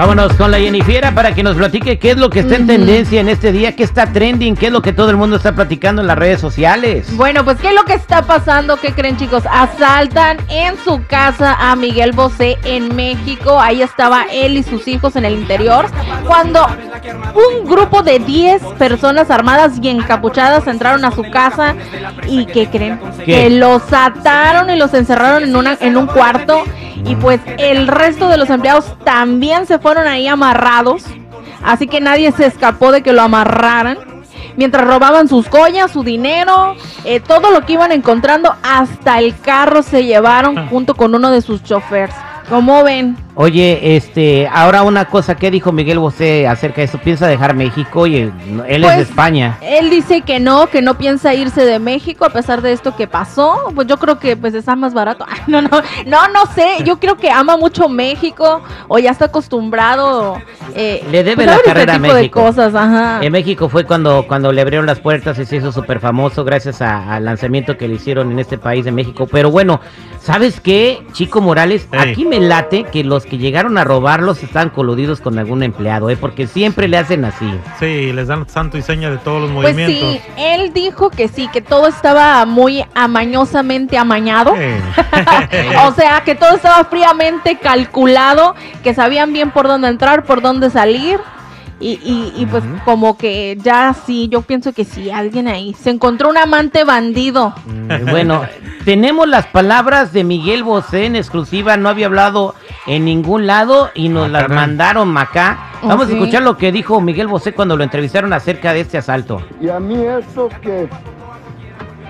Vámonos con la Jennifiera para que nos platique qué es lo que está en tendencia en este día, qué está trending, qué es lo que todo el mundo está platicando en las redes sociales. Bueno, pues qué es lo que está pasando, ¿qué creen chicos? Asaltan en su casa a Miguel Bosé en México. Ahí estaba él y sus hijos en el interior. Cuando un grupo de 10 personas armadas y encapuchadas entraron a su casa y ¿qué creen? Que los ataron y los encerraron en, una, en un cuarto y pues el resto de los empleados también se fueron ahí amarrados. Así que nadie se escapó de que lo amarraran. Mientras robaban sus collas, su dinero, eh, todo lo que iban encontrando, hasta el carro se llevaron junto con uno de sus choferes. ¿Cómo ven? Oye, este, ahora una cosa, ¿qué dijo Miguel Bosé acerca de eso? ¿Piensa dejar México? y él es de Pues, España. Él dice que no, que no piensa irse de México a pesar de esto que pasó. Pues yo creo que pues está más barato. Ay, no, no, no, no sé. Yo creo que ama mucho México o ya está acostumbrado. eh, Le debe pues, la este carrera a tipo de México. cosas, ajá. En México fue cuando, cuando le abrieron las puertas y se hizo súper famoso gracias a- al lanzamiento que le hicieron en este país de México. Pero bueno, ¿sabes qué, Chico Morales? Aquí me late que los que llegaron a robarlos están coludidos con algún empleado, ¿eh? Porque siempre le hacen así. Sí, les dan santo y seña de todos los Pues movimientos. sí, él dijo que sí, que todo estaba muy amañosamente amañado. O sea, que todo estaba fríamente calculado, que sabían bien por dónde entrar, por dónde salir. Y, y- y, pues como que ya sí, yo pienso que sí, alguien ahí. Se encontró un amante bandido. Eh, Bueno, tenemos las palabras de Miguel Bosé en exclusiva, no había hablado en ningún lado y nos Ah, las caray. mandaron acá. ¿Oh, Vamos sí? a escuchar lo que dijo Miguel Bosé cuando lo entrevistaron acerca de este asalto. ¿Y a mí eso qué?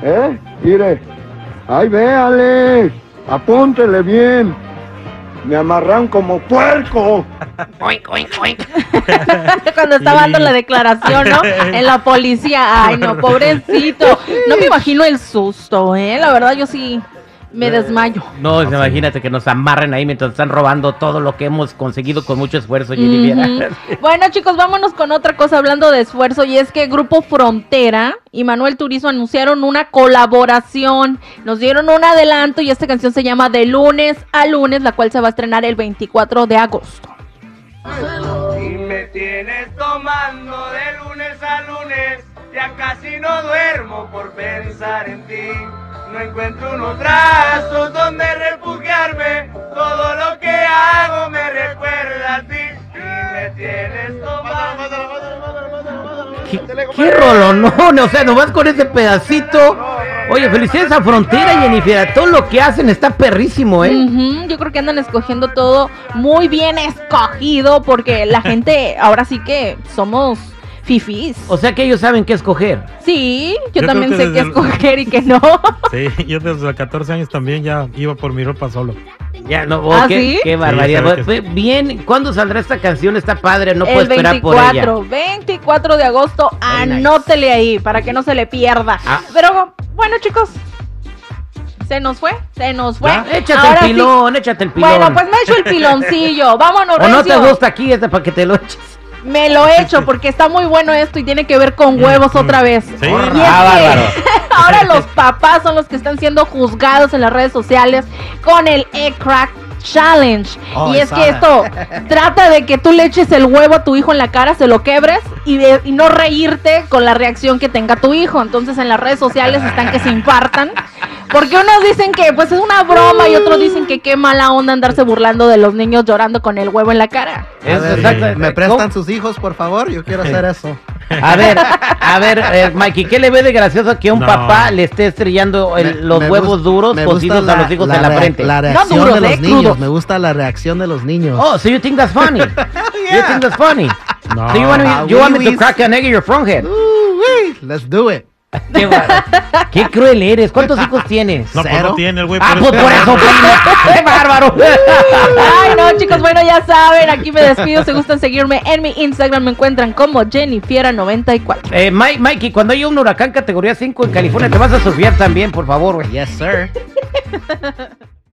¿Eh? Mire, ay véale, apúntele bien. Me amarran como puerco. Cuando estaba dando la declaración, ¿no? En la policía. Ay, no, pobrecito. No me imagino el susto, ¿eh? La verdad, yo sí me desmayo. No, imagínate que nos amarren ahí mientras están robando todo lo que hemos conseguido con mucho esfuerzo, Jennifer. Ujú. Bueno, chicos, vámonos con otra cosa hablando de esfuerzo y es que Grupo Frontera y Manuel Turizo anunciaron una colaboración. Nos dieron un adelanto y esta canción se llama De lunes a lunes, la cual se va a estrenar el 24 de agosto. Y me tienes tomando de lunes a lunes, ya casi no duermo por pensar en ti. No encuentro unos brazos donde refugiarme, todo lo que hago me recuerda a ti. Y me tienes tomando. ¿Qué, qué rolonón? O sea, nomás con ese pedacito. Oye, felicidades a Frontera, Jennifer. Todo lo que hacen está perrísimo, ¿eh? Ujú, Yo creo que andan escogiendo todo muy bien escogido porque la gente ahora sí que somos fifís. O sea que ellos saben qué escoger. Sí, yo, Yo también sé qué el- escoger y que no. Sí, yo desde los 14 años también ya iba por mi ropa solo. Ya, no, oh, ¿Ah, qué, sí? qué barbaridad. Sí, que bien, ¿cuándo saldrá esta canción? Está padre, no puedo esperar por ella. 24, 24 de agosto, Very nice. anótele ahí para que no se le pierda. Ah. Pero bueno, chicos, se nos fue, se nos fue. Ya, Échate Ahora el sí. pilón, échate el pilón. Bueno, pues me echo el piloncillo. Vámonos, o no te gusta aquí este para que te lo eches. Me lo he hecho porque está muy bueno esto y tiene que ver con huevos otra vez. Sí. Y es Ah, ahora los papás son los que están siendo juzgados en las redes sociales con el E-Crack Challenge. Oh, y es que esto trata de que tú le eches el huevo a tu hijo en la cara, se lo quebres y, de- y no reírte con la reacción que tenga tu hijo. Entonces en las redes sociales están que se infartan. Porque unos dicen que pues es una broma y otros dicen que qué mala onda andarse burlando de los niños llorando con el huevo en la cara. Ver, exacto. ¿Me prestan sus hijos, por favor? Yo quiero hacer eso. A ver, a ver, eh, Mikey, ¿qué le ve de gracioso que un No. papá le esté estrellando el- Me- los me huevos gust- duros me gusta cocidos a los hijos en la rea- frente? La reacción duros, de los eh, niños. crudos. Me gusta la reacción de los niños. Oh, so you think that's funny? You think that's funny? No. So you want me, you want me to crack an egg in your front head? Ooh-wee, Let's do it. Qué, cruel eres. ¿Cuántos hijos tienes? No, pues ¿Cero? no tiene el güey. Ah, pues por eso, pues, qué bárbaro. Ay, no, chicos, bueno, ya saben, aquí me despido. Si gustan seguirme en mi Instagram, me encuentran como Jennifiera94. Eh, Mike, Mikey, cuando haya un huracán categoría 5 en California, te vas a surfear también, por favor, güey. Yes, sir.